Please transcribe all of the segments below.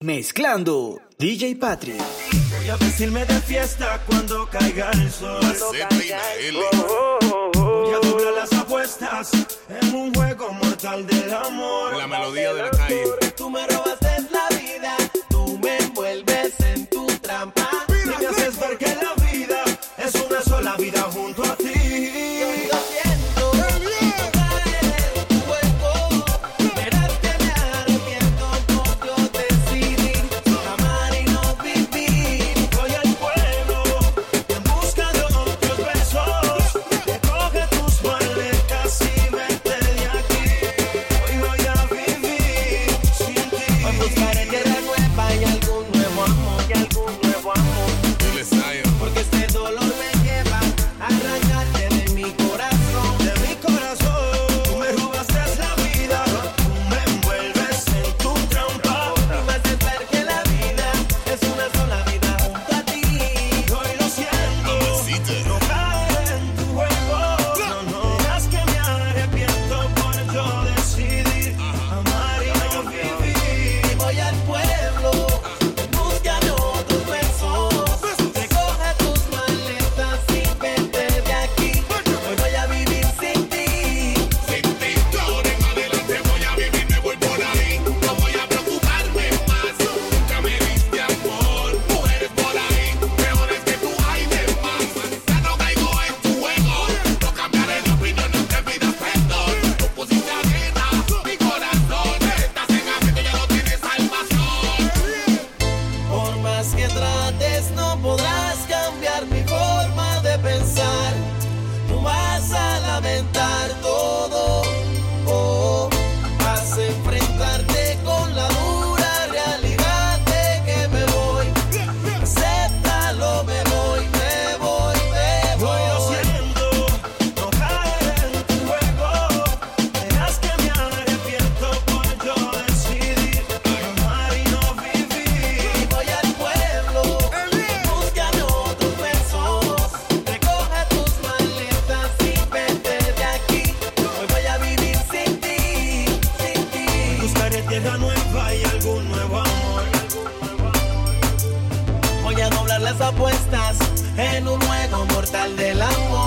Mezclando DJ Patrick. Voy a vestirme de fiesta cuando caiga el sol. Caiga el... Oh, Voy a doblar las apuestas en un juego mortal del amor. La melodía de la calle. Tú me robas la vida, tú me envuelves en tu trampa. Mira, me haces ver que apuestas en un juego mortal del amor.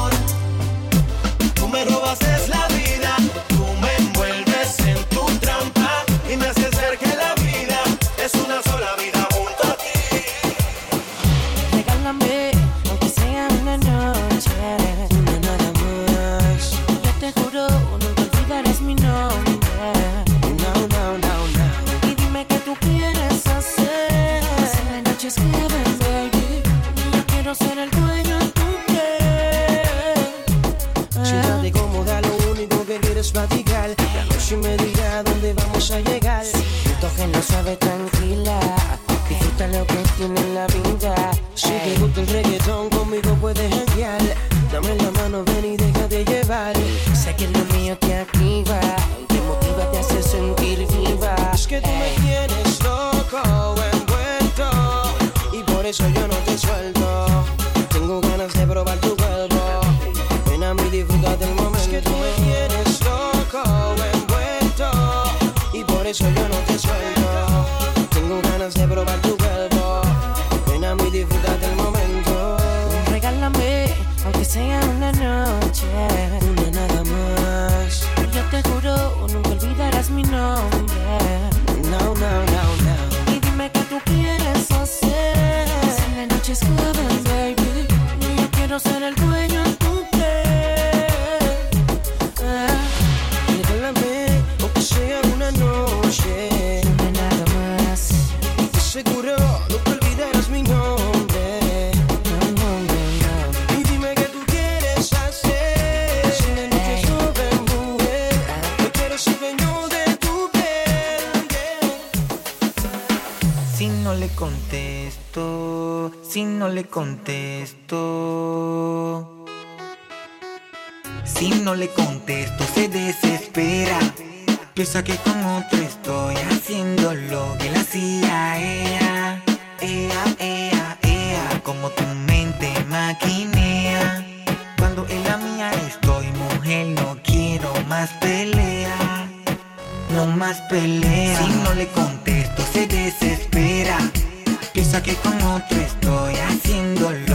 en la mía. Estoy mujer, no quiero más pelea. No más pelea. Si no le contesto, se desespera. Piensa que con otro estoy haciéndolo.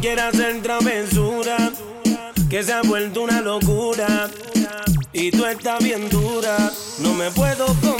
quiere hacer travesura, que se ha vuelto una locura. Y tú estás bien dura, no me puedo comer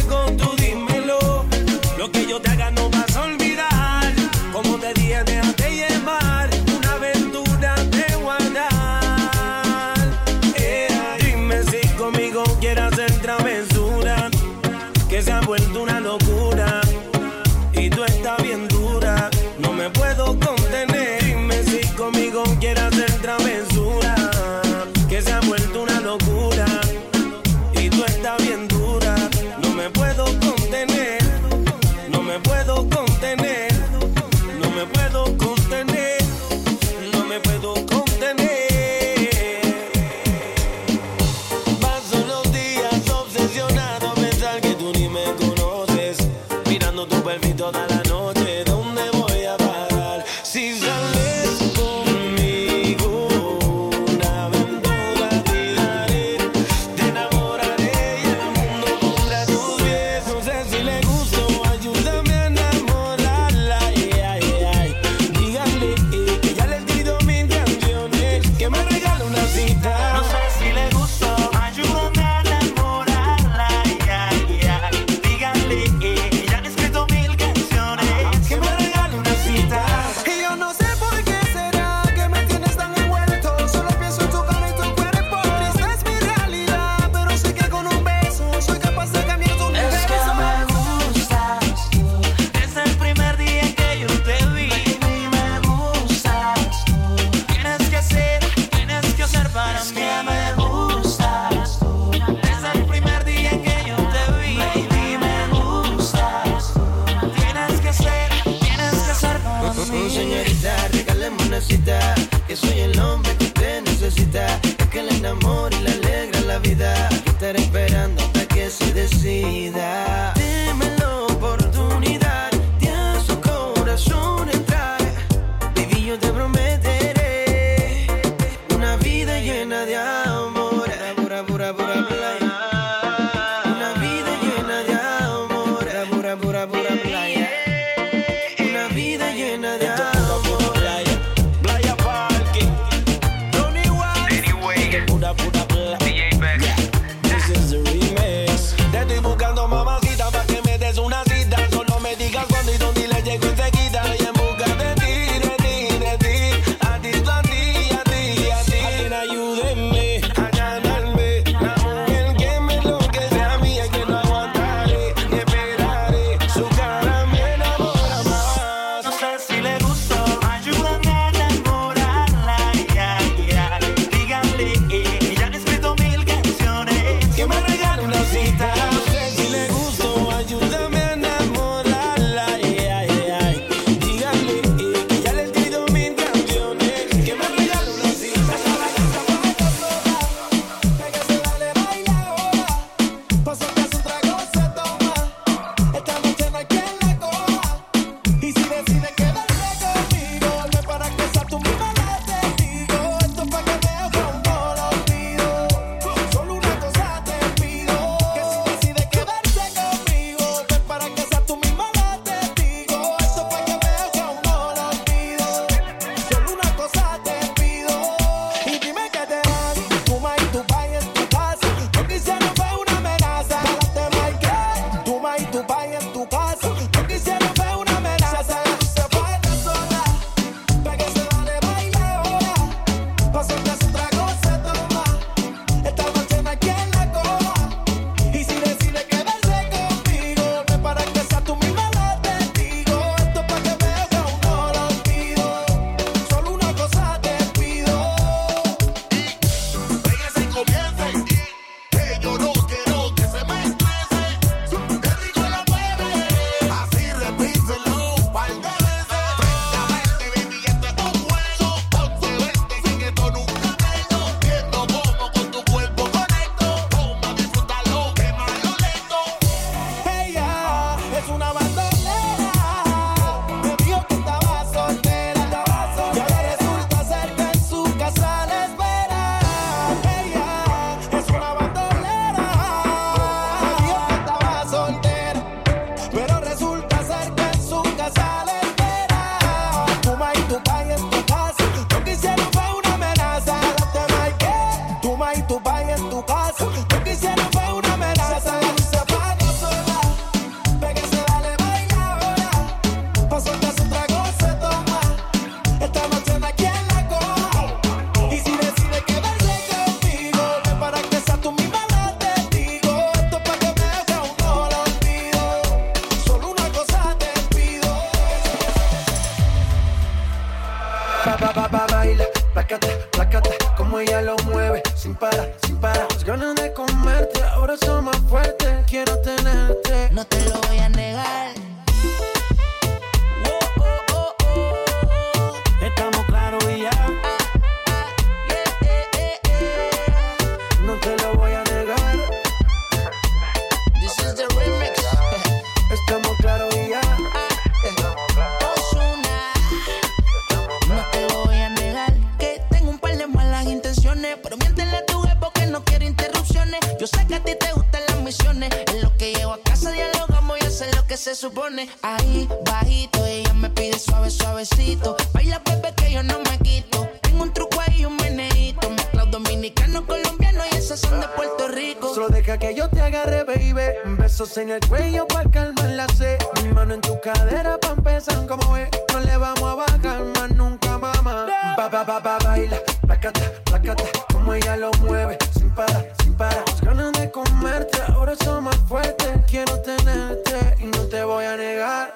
Baila, bebé, que yo no me quito. Tengo un truco ahí, y un meneito. Mezclado dominicano, colombiano y esas son de Puerto Rico. Solo deja que yo te agarre, baby. Besos en el cuello para calmar la sed. Mi mano en tu cadera pa' empezar, como es. No le vamos a bajar más nunca, mamá. Ba, ba, ba, ba, baila, placata, placata. Como ella lo mueve, sin parar, sin parar. Las ganas de comerte, ahora son más fuertes. Quiero tenerte y no te voy a negar.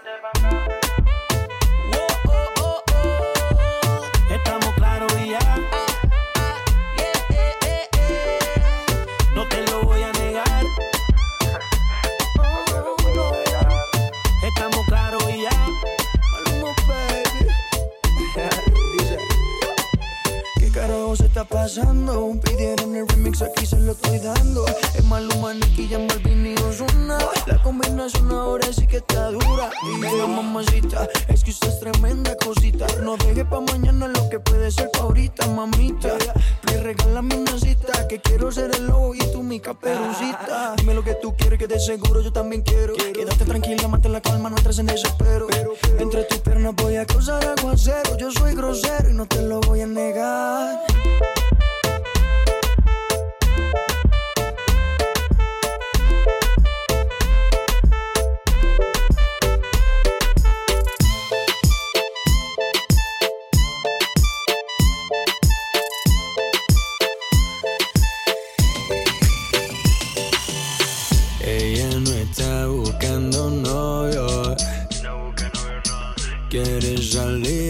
Pasando. Pidieron el remix, aquí se lo estoy dando. Es Maluma, Nicky, Jam Balvin y Ozuna. La combinación ahora sí que está dura. Venga, mamacita, es que usted es tremenda cosita. No deje pa' mañana lo que puede ser pa' ahorita, mamita. Me regálame una cita, que quiero ser el lobo y tú mi caperucita. Dime lo que tú quieres, que de seguro yo también quiero. Quédate tranquila, mantén la calma, no entres en desespero. Entre tus piernas voy a causar aguacero. Yo soy grosero y no te lo voy a negar.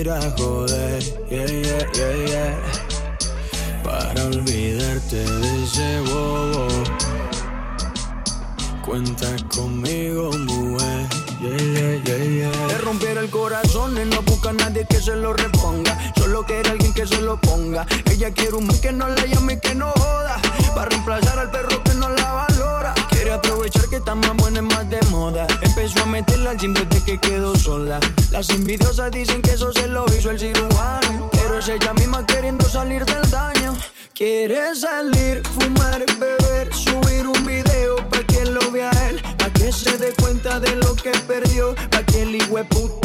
Joder, yeah, yeah, yeah, yeah. Para olvidarte de ese bobo. Cuenta conmigo, mujer, yeah, yeah, yeah, yeah. Le rompiera el corazón y no busca a nadie que se lo reponga. Solo quiere alguien que se lo ponga. Ella quiere un man que no la llame y que no joda. Para reemplazar al perro que no la valora. Quiere aprovechar que está más buena y más de moda. Empezó a meterla al gym desde que quedó sola. Las envidiosas dicen que eso se lo hizo el cirujano. Pero es ella misma queriendo salir del daño. Quiere salir, fumar, beber, subir un video pa' que lo vea él. Pa' que se dé cuenta de lo que perdió. Pa' que el puta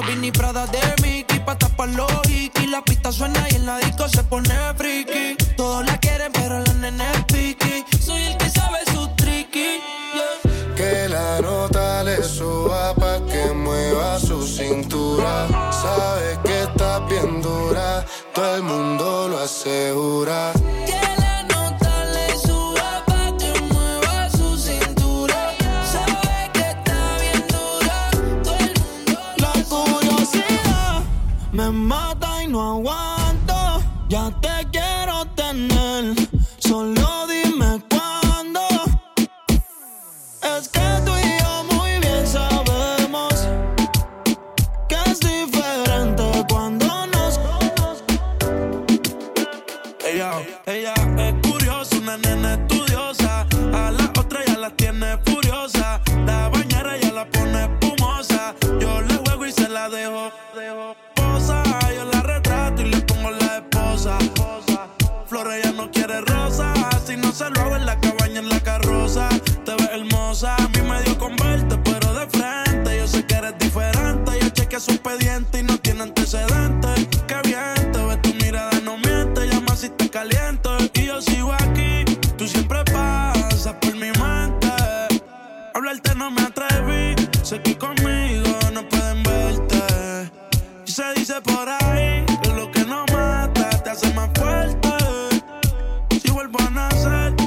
no vi ni Prada de Mickey pa' tapar los y La pista suena y en la disco se pone friki. Todos la quieren, pero la nene es piqui. Soy el que sabe su tricky. Que la nota le suba pa' que mueva su cintura. Sabes que está bien dura, todo el mundo lo asegura Hablarte no me atreví, sé que conmigo no pueden verte. Y se dice por ahí que lo que no mata te hace más fuerte. Si vuelvo a nacer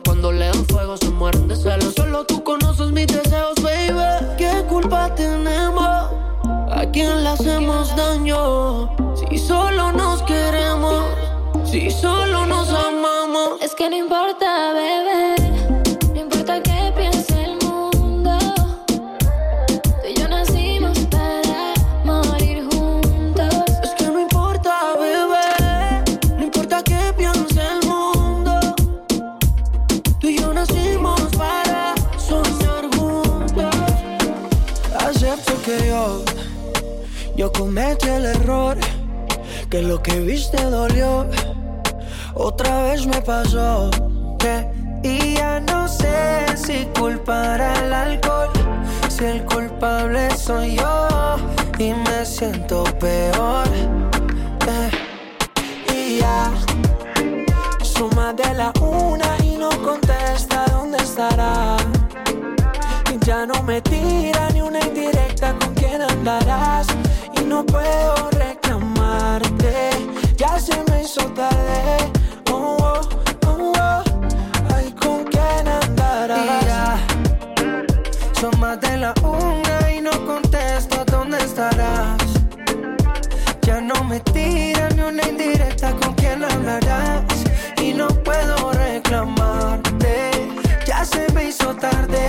cuando le dan fuego, se mueren de celos. Solo tú conoces mis deseos, baby. ¿Qué culpa tenemos? ¿A quién le hacemos daño? Si solo nos queremos, si solo nos amamos. Es que no importa, bebé. no cometí el error, que lo que viste dolió. Otra vez me pasó. Y ya no sé si culpar al alcohol, si el culpable soy yo y me siento peor. Eh, y ya, suma de la una y no contesta dónde estará. Y ya no me tira ni una indirecta con quién andarás no puedo reclamarte. Ya se me hizo tarde. Oh, oh, oh, oh. Ay, con quién andarás. Ya, son más de la una y no contesto dónde estarás. Ya no me tira ni una indirecta con quién hablarás. Y no puedo reclamarte. Ya se me hizo tarde.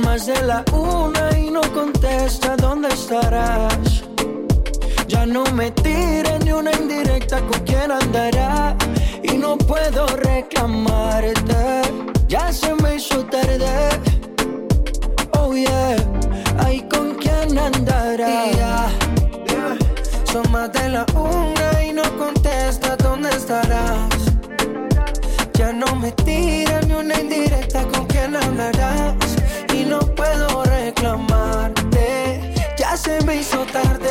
Son más de la una y no contesta dónde estarás Ya no me tira ni una indirecta con quién andará Y no puedo reclamarte. Ya se me hizo tarde. Oh yeah. Ay, ¿con quién andará? Son más de la una y no contesta dónde estarás. Ya no me tira ni una indirecta con quién hablarás. Y no puedo reclamarte. Ya se me hizo tarde.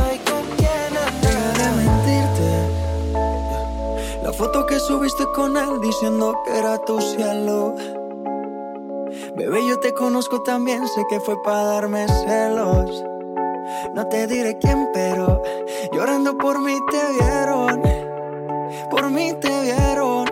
Ay, ¿con quién Deja de mentirte. La foto que subiste con él diciendo que era tu cielo. Bebé, yo te conozco también, sé que fue para darme celos. No te diré quién, pero llorando por mí te vieron. Por mí te vieron.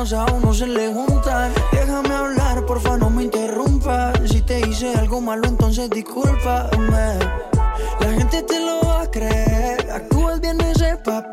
los problemas a uno se le juntan. Déjame hablar, porfa, no me interrumpas. Si te hice algo malo, entonces discúlpame. La gente te lo va a creer. Actúas bien ese papel,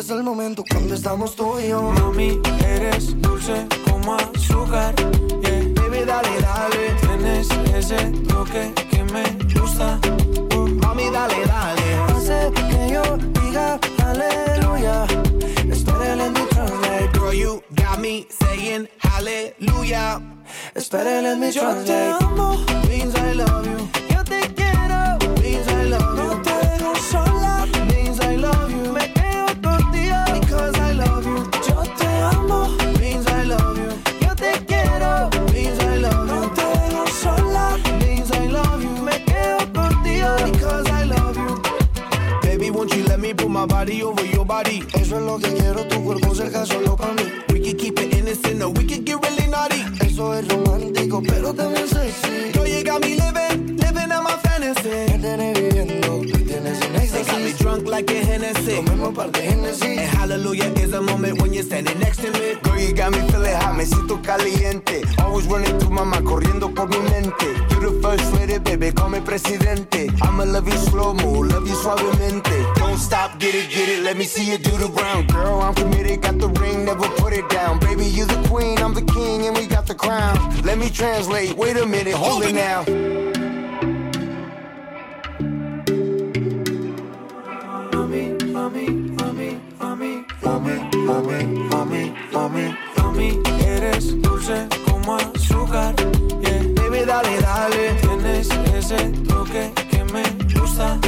es el momento cuando estamos tú y yo. Mami, eres dulce como azúcar. Yeah. Baby, dale, dale. Tienes ese toque que me gusta. Uh, Mami, dale, dale. hace que yo diga aleluya. Espera, let me translate. Girl, you got me saying hallelujah. Espera, let me Yo te translate. amo, means I love you. My body over your body? Eso es lo que quiero, tu cuerpo cerca solo para mí. We can keep it innocent or we can get really naughty. Eso es romántico, pero también sexy. Girl, you got me living, living out my fantasy. Me tienes viviendo, me tienes en They got me drunk like a Hennessy. Comemos par de Genesis. And hallelujah is a moment when you're standing next got me feeling hot, me siento caliente. Always running through my mind, corriendo por mi mente. You the first lady, baby, call me presidente. I'ma love you slow mo, love you suavemente. Don't stop, get it, get it, let me see you do the brown. Girl, I'm committed, got the ring, never put it down. Baby, you the queen, I'm the king, and we got the crown. Let me translate, wait a minute, hold it now. Mami, mami, mami, mami, Mami, mami, mami, mami. mami, eres dulce como azúcar. Yeah. Baby, dale, dale. Tienes ese toque que me gusta.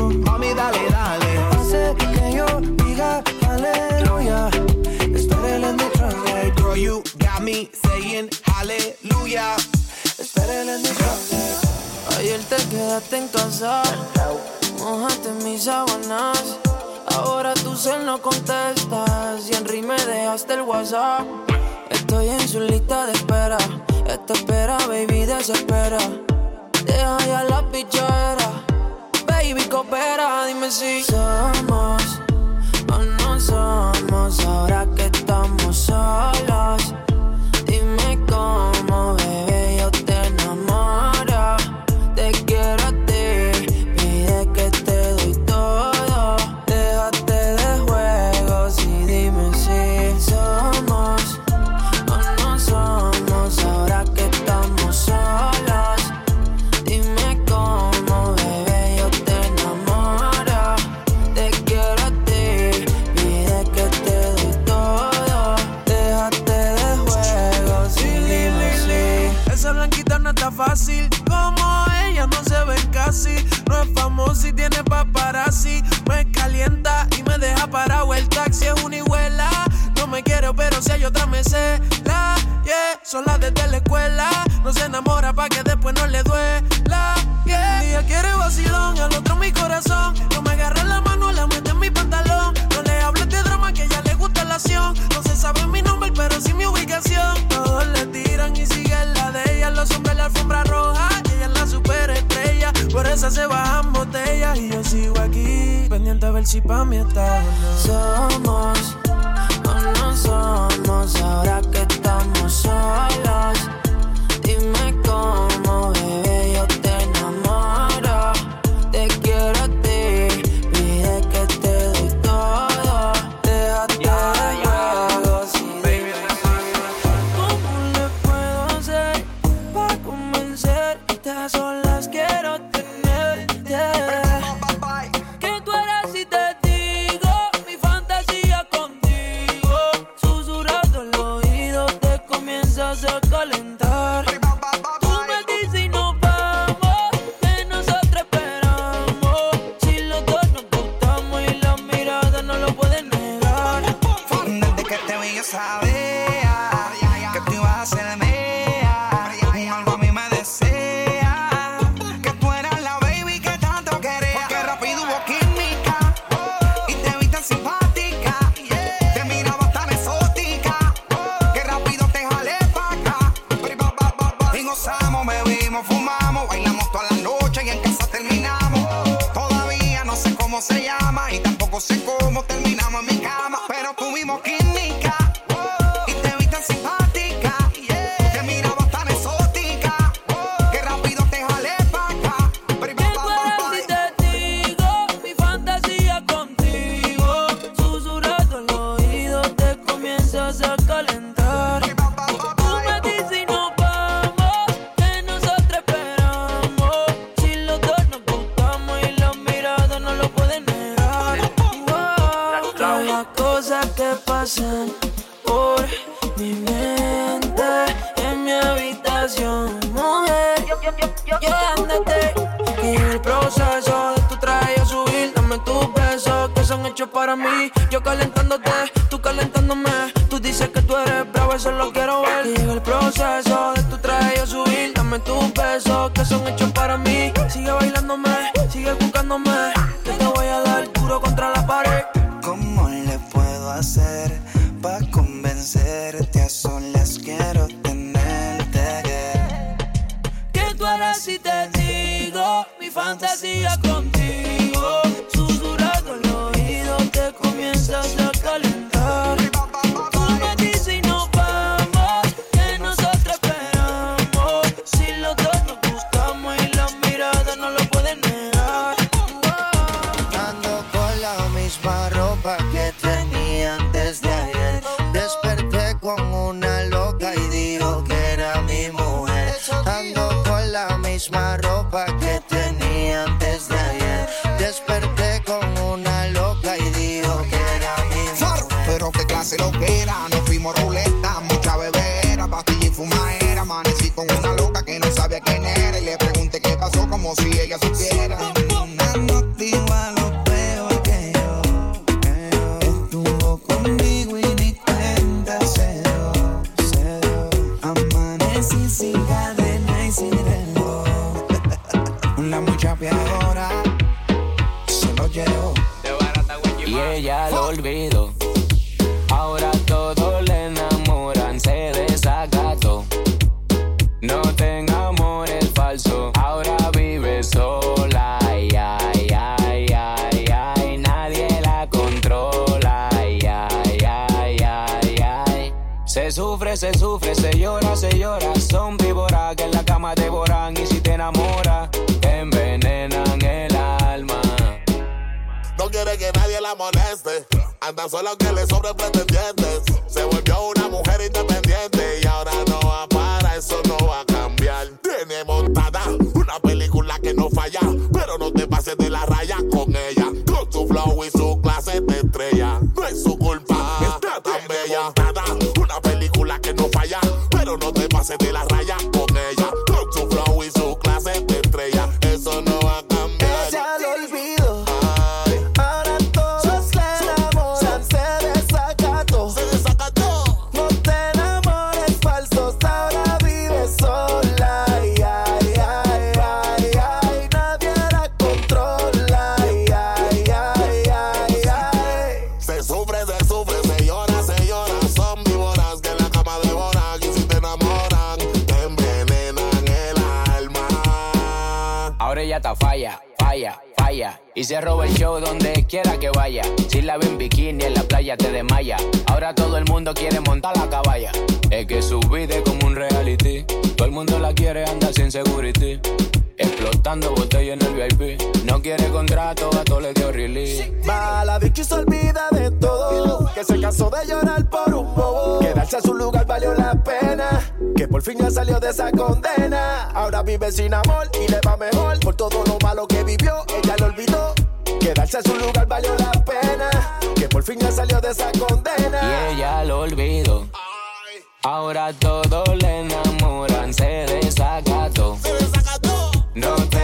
Uh, Mami, dale, dale. hace que yo diga aleluya. Espera, let me translate. Girl, you got me saying hallelujah. Espera, let me translate. Ayer te quedaste en casa, mojaste mis sábanas. Ahora tu cel no contestas y en me dejaste el WhatsApp. Estoy en su lista de espera. Esta espera, baby, desespera. Deja ya la pichera. Baby, coopera, dime si somos o no somos. Ahora que estamos solos, dime cómo, Se sufre, se sufre, se llora, se llora. Son víboras que en la cama devoran y si te enamora, te envenenan el alma. No quiere que nadie la moleste. Anda solo que le sobre pretendientes. Se volvió una mujer independiente y ahora no va para, eso no va a cambiar. Tiene montada una película que no falla, pero no te pases de la raya con ella. Con su flow y su clase de estrella, no es su culpa, está tan bella pero no te pases de la raya. y se roba el show donde quiera que vaya. Si la ven bikini en la playa te desmaya. Ahora todo el mundo quiere montar la caballa. Es que su vida es como un reality. Todo el mundo la quiere, andar sin security. Explotando botella en el VIP. No quiere contrato, a todo le dio release. Va la bicho y se olvida de todo. Que se cansó de llorar por un bobo. Quedarse a su lugar valió la pena. Que por fin ya salió de esa condena. Ahora vive sin amor y le va mejor. Por todo lo malo que vivió, ella lo olvidó. Quedarse a su lugar valió la pena. Que por fin ya salió de esa condena. Y ella lo olvidó. Ahora todos le enamoran, no te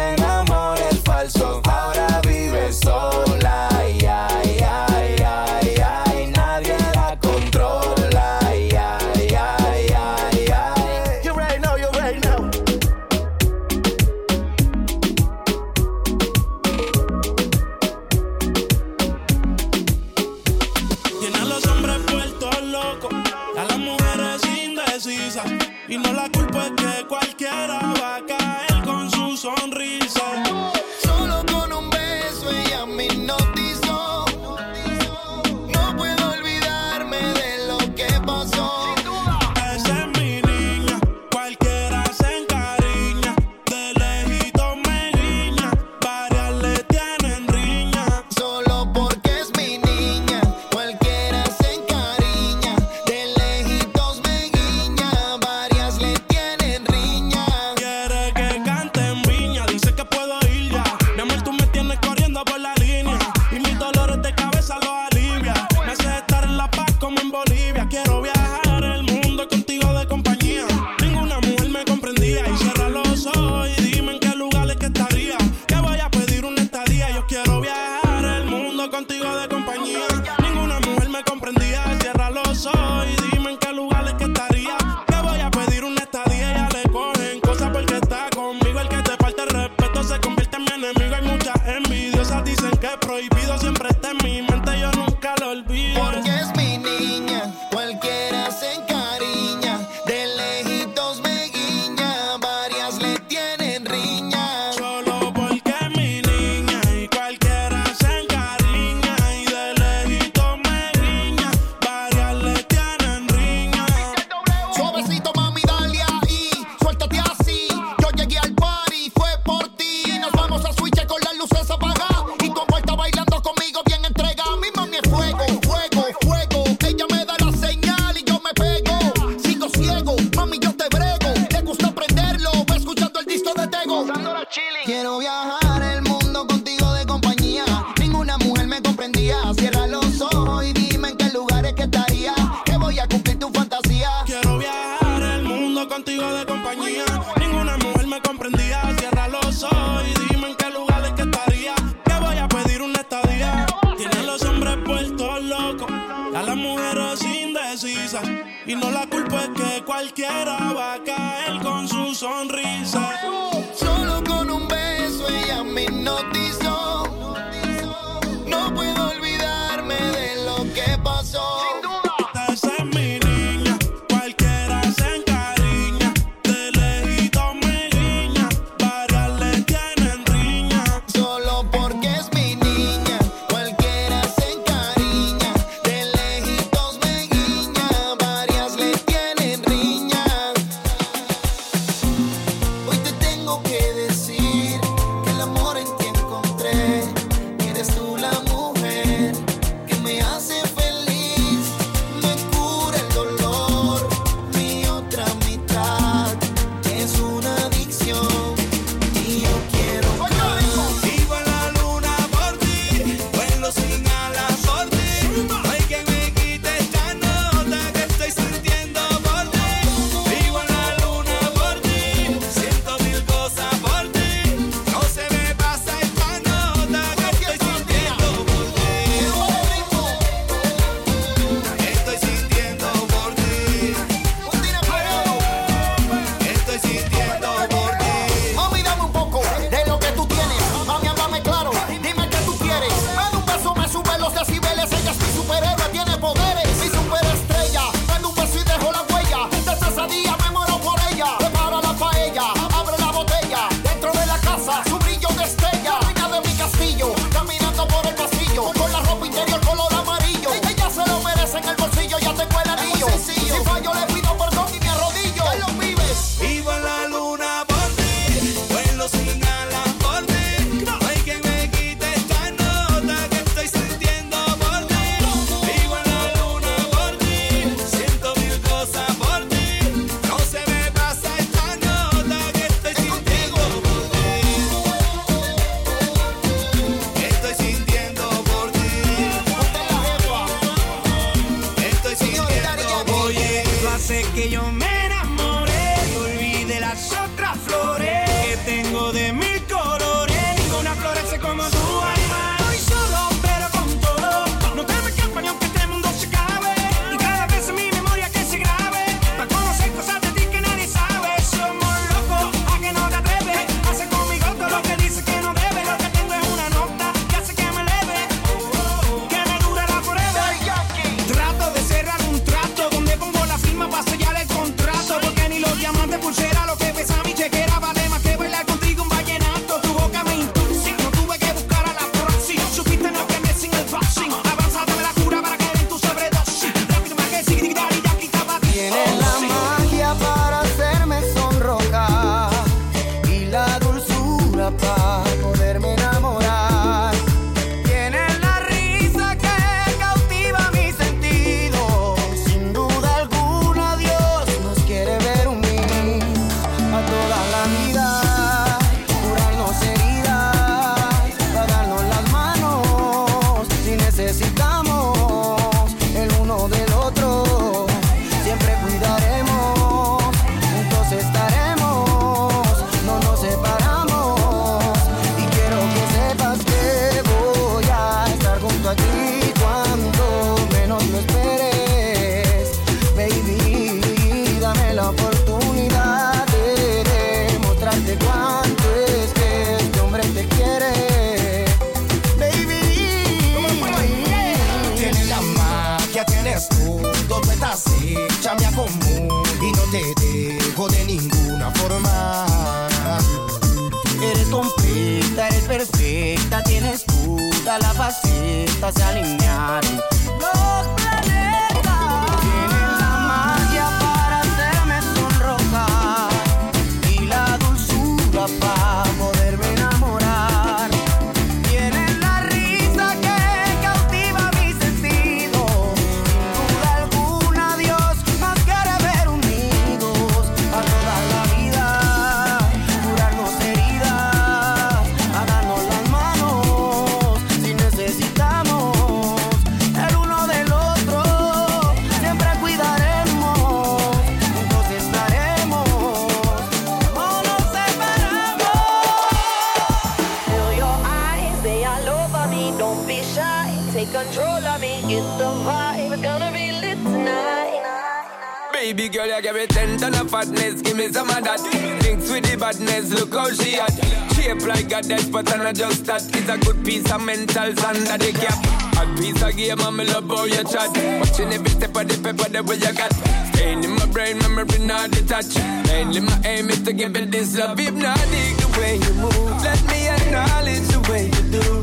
just that. It's a good piece of mental under the cap. A piece of game, I'm love how you chat. Watching every step of the paper, the way you got. Staying in my brain, memory not detached. Mainly my aim is to give it this love. If not, dig the way you move. Let me acknowledge the way you do.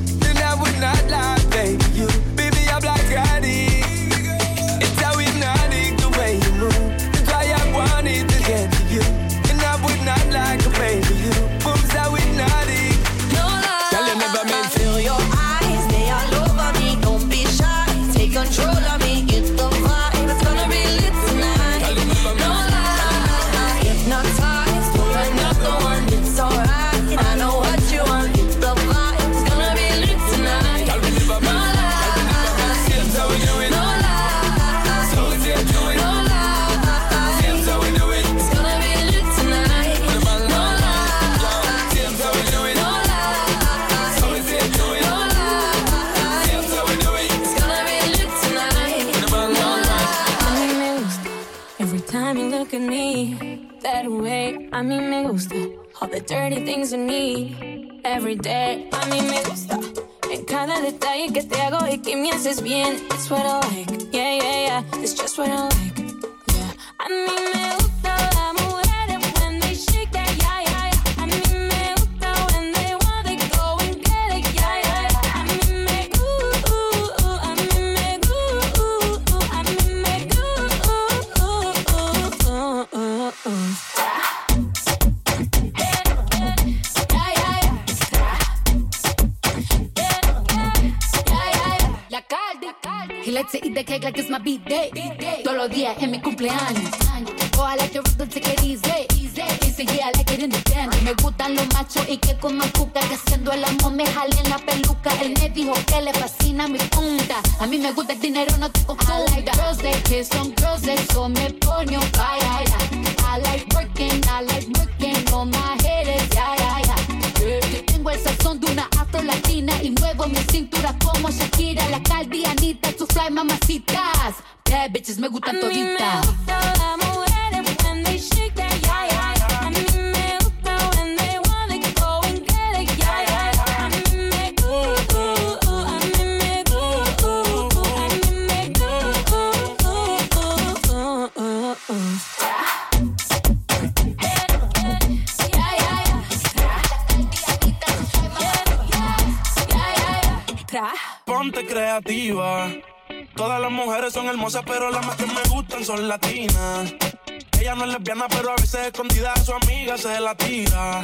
Dirty things you need every day. A mí me gusta en cada detalle que te hago y que me haces bien. It's what I like, yeah, yeah, yeah. It's just what I like, yeah. A mí me gusta Todos los días en mi cumpleaños. Oh, I like the rhythm, take it easy. Dice, yeah, I like it in. Me gustan los machos y que coman cuca. Que haciendo el amor me jale en la peluca. Él me dijo que le fascina mi punta. A mí me gusta el dinero, no te confunda. I like girls that kiss on girls, eso me pone on fire. Y muevo mi cintura como Shakira, la caldianita, tu fly mamacitas. Bad bitches me gustan toditas. Son hermosas, pero las más que me gustan son latinas. Ella no es lesbiana, pero a veces escondida a su amiga se la tira.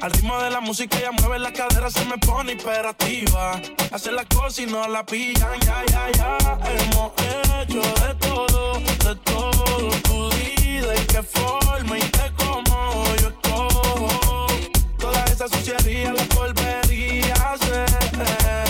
Al ritmo de la música ella mueve la cadera, se me pone hiperactiva. Hace las cosas y no la pillan, ya, ya, ya. Hemos hecho de todo, de todo. Tu vida y qué forma y qué cómo yo escojo. Toda esa suciedad la volvería a hacer.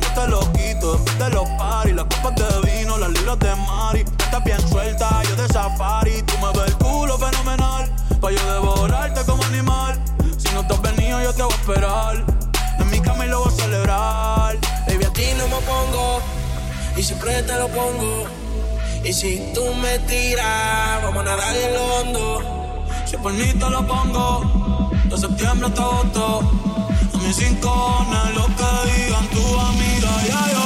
cuando te lo quito después de los paris, las copas de vino, las libras de Mari. Estás bien suelta, yo de safari. Tú me ves el culo fenomenal, pa' yo devorarte como animal. Si no te has venido, yo te voy a esperar. En mi cama y lo voy a celebrar. Baby, a ti no me pongo y siempre te lo pongo. Y si tú me tiras, vamos a nadar en lo hondo. Si por mí te lo pongo, de septiembre hasta agosto. Mis cinco lo que digan tu amiga, ya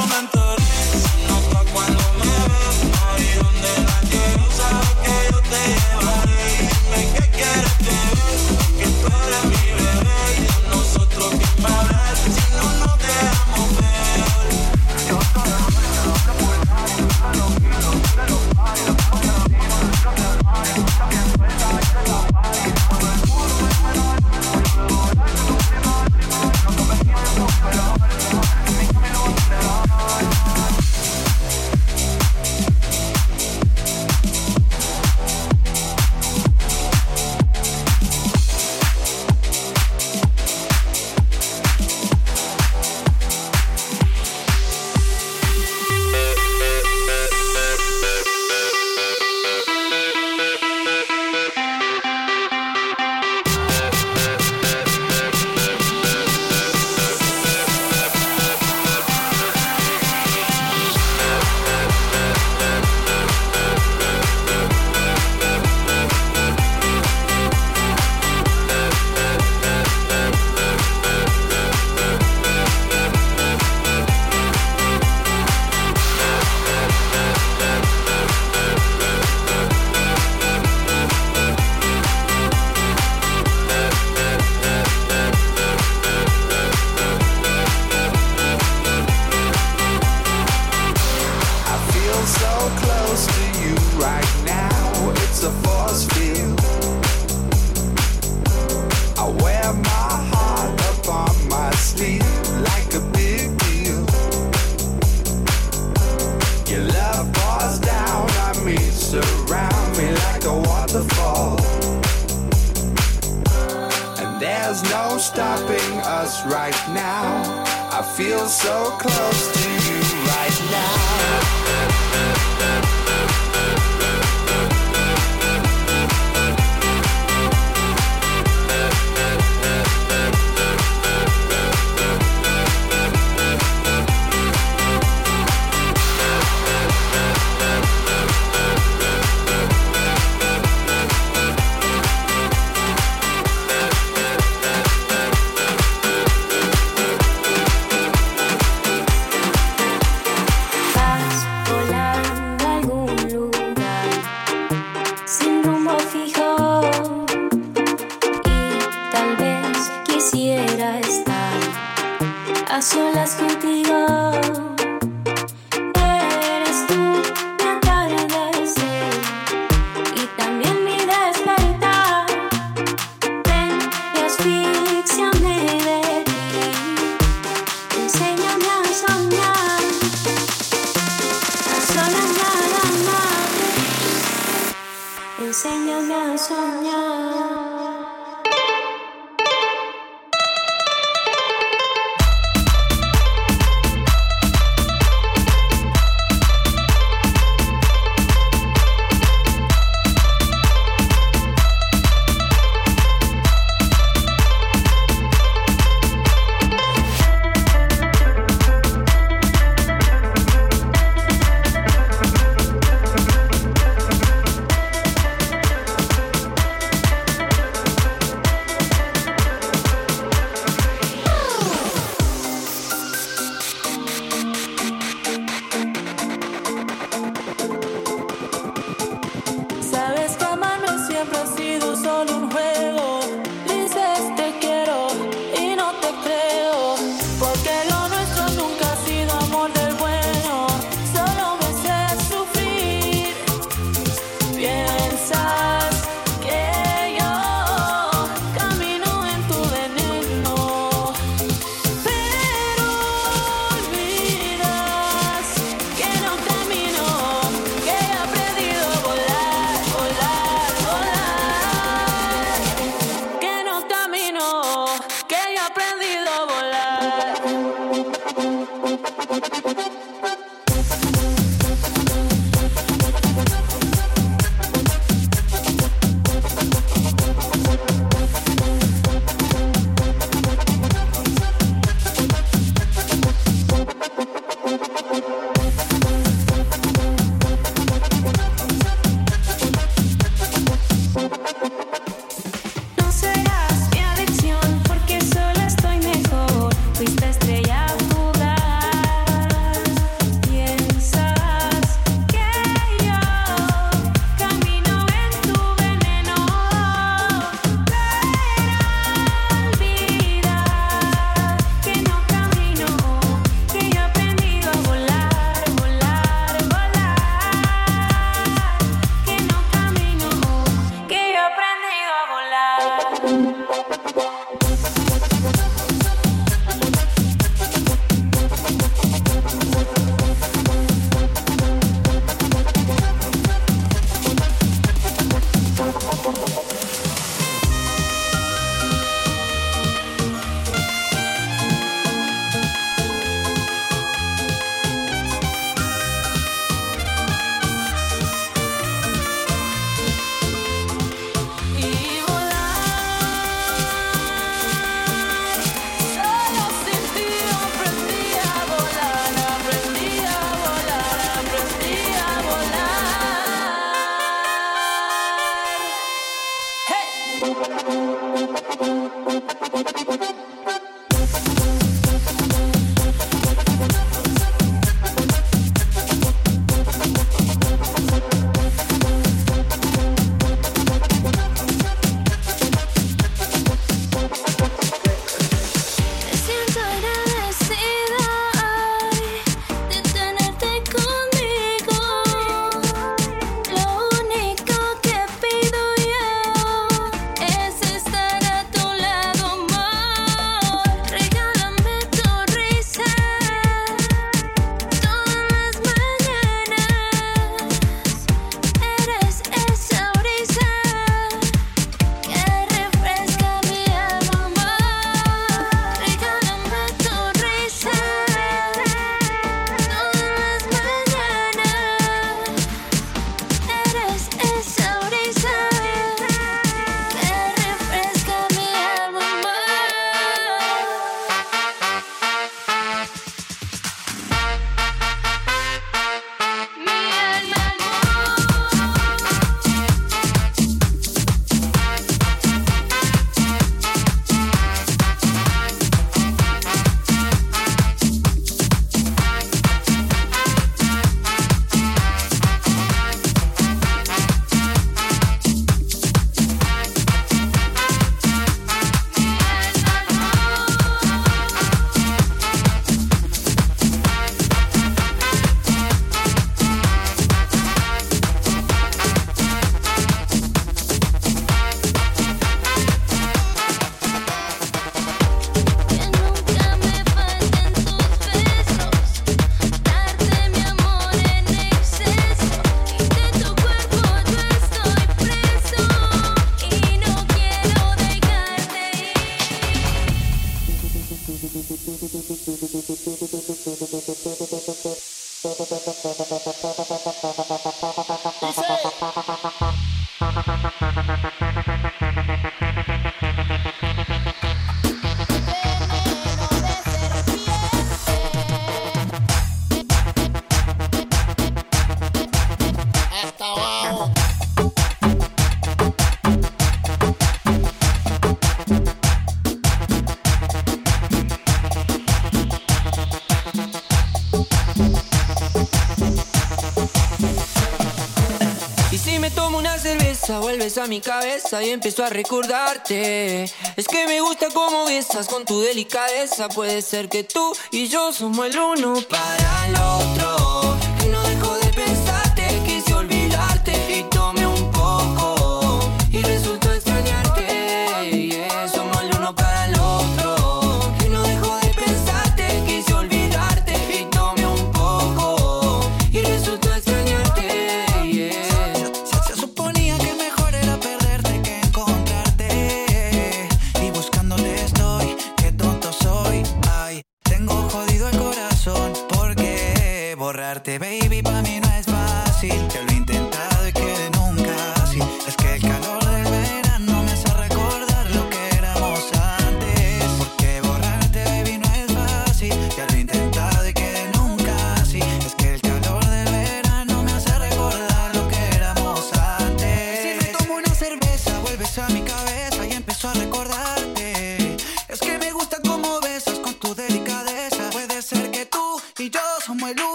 y empiezo a recordarte. Es que me gusta cómo besas con tu delicadeza. Puede ser que tú y yo somos el uno para.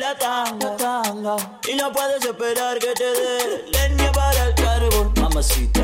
la tanga, la tanga. Y no puedes esperar que te dé leña para el carbón, mamacita.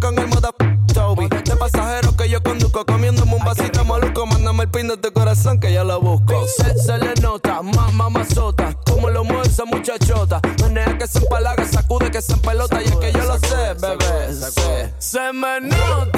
con el moda Toby. De pasajeros que yo conduzco, comiéndome un vasito maluco. Mándame el pin de tu corazón que yo lo busco. Se, se le nota, mamá mazota. Como lo mueve esa muchachota. Menea que se empalaga, sacude que se empelota. Y es que yo lo sé, bebé. Se, se me nota.